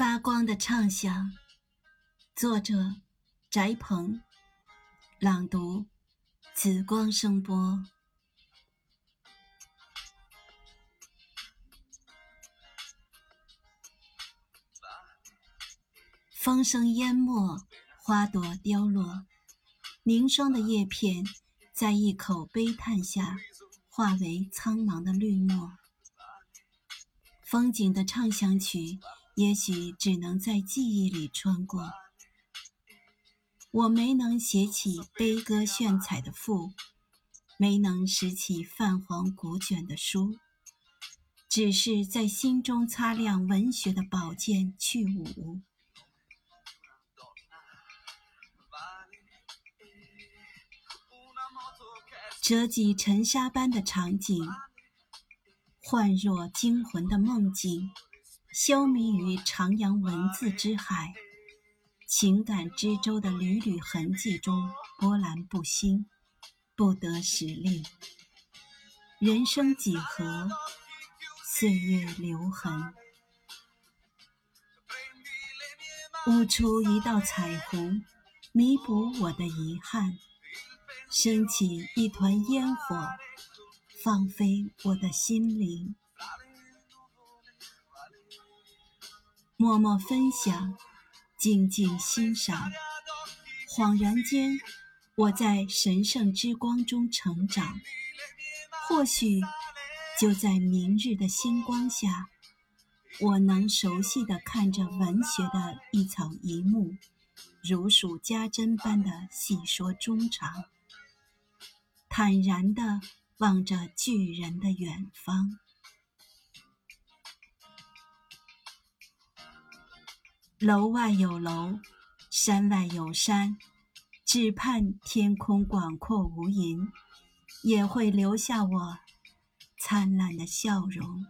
发光的畅想，作者：翟鹏，朗读：紫光声波。风声淹没，花朵凋落，凝霜的叶片在一口悲叹下化为苍茫的绿墨。风景的畅想曲。也许只能在记忆里穿过。我没能写起悲歌炫彩的赋，没能拾起泛黄古卷的书，只是在心中擦亮文学的宝剑去舞。折戟沉沙般的场景，幻若惊魂的梦境。消弭于徜徉文字之海、情感之舟的缕缕痕迹中，波澜不兴，不得时令。人生几何，岁月留痕，悟出一道彩虹，弥补我的遗憾，升起一团烟火，放飞我的心灵。默默分享，静静欣赏，恍然间，我在神圣之光中成长。或许，就在明日的星光下，我能熟悉地看着文学的一草一木，如数家珍般的细说衷肠，坦然地望着巨人的远方。楼外有楼山外有山只盼天空广阔无垠也会留下我灿烂的笑容。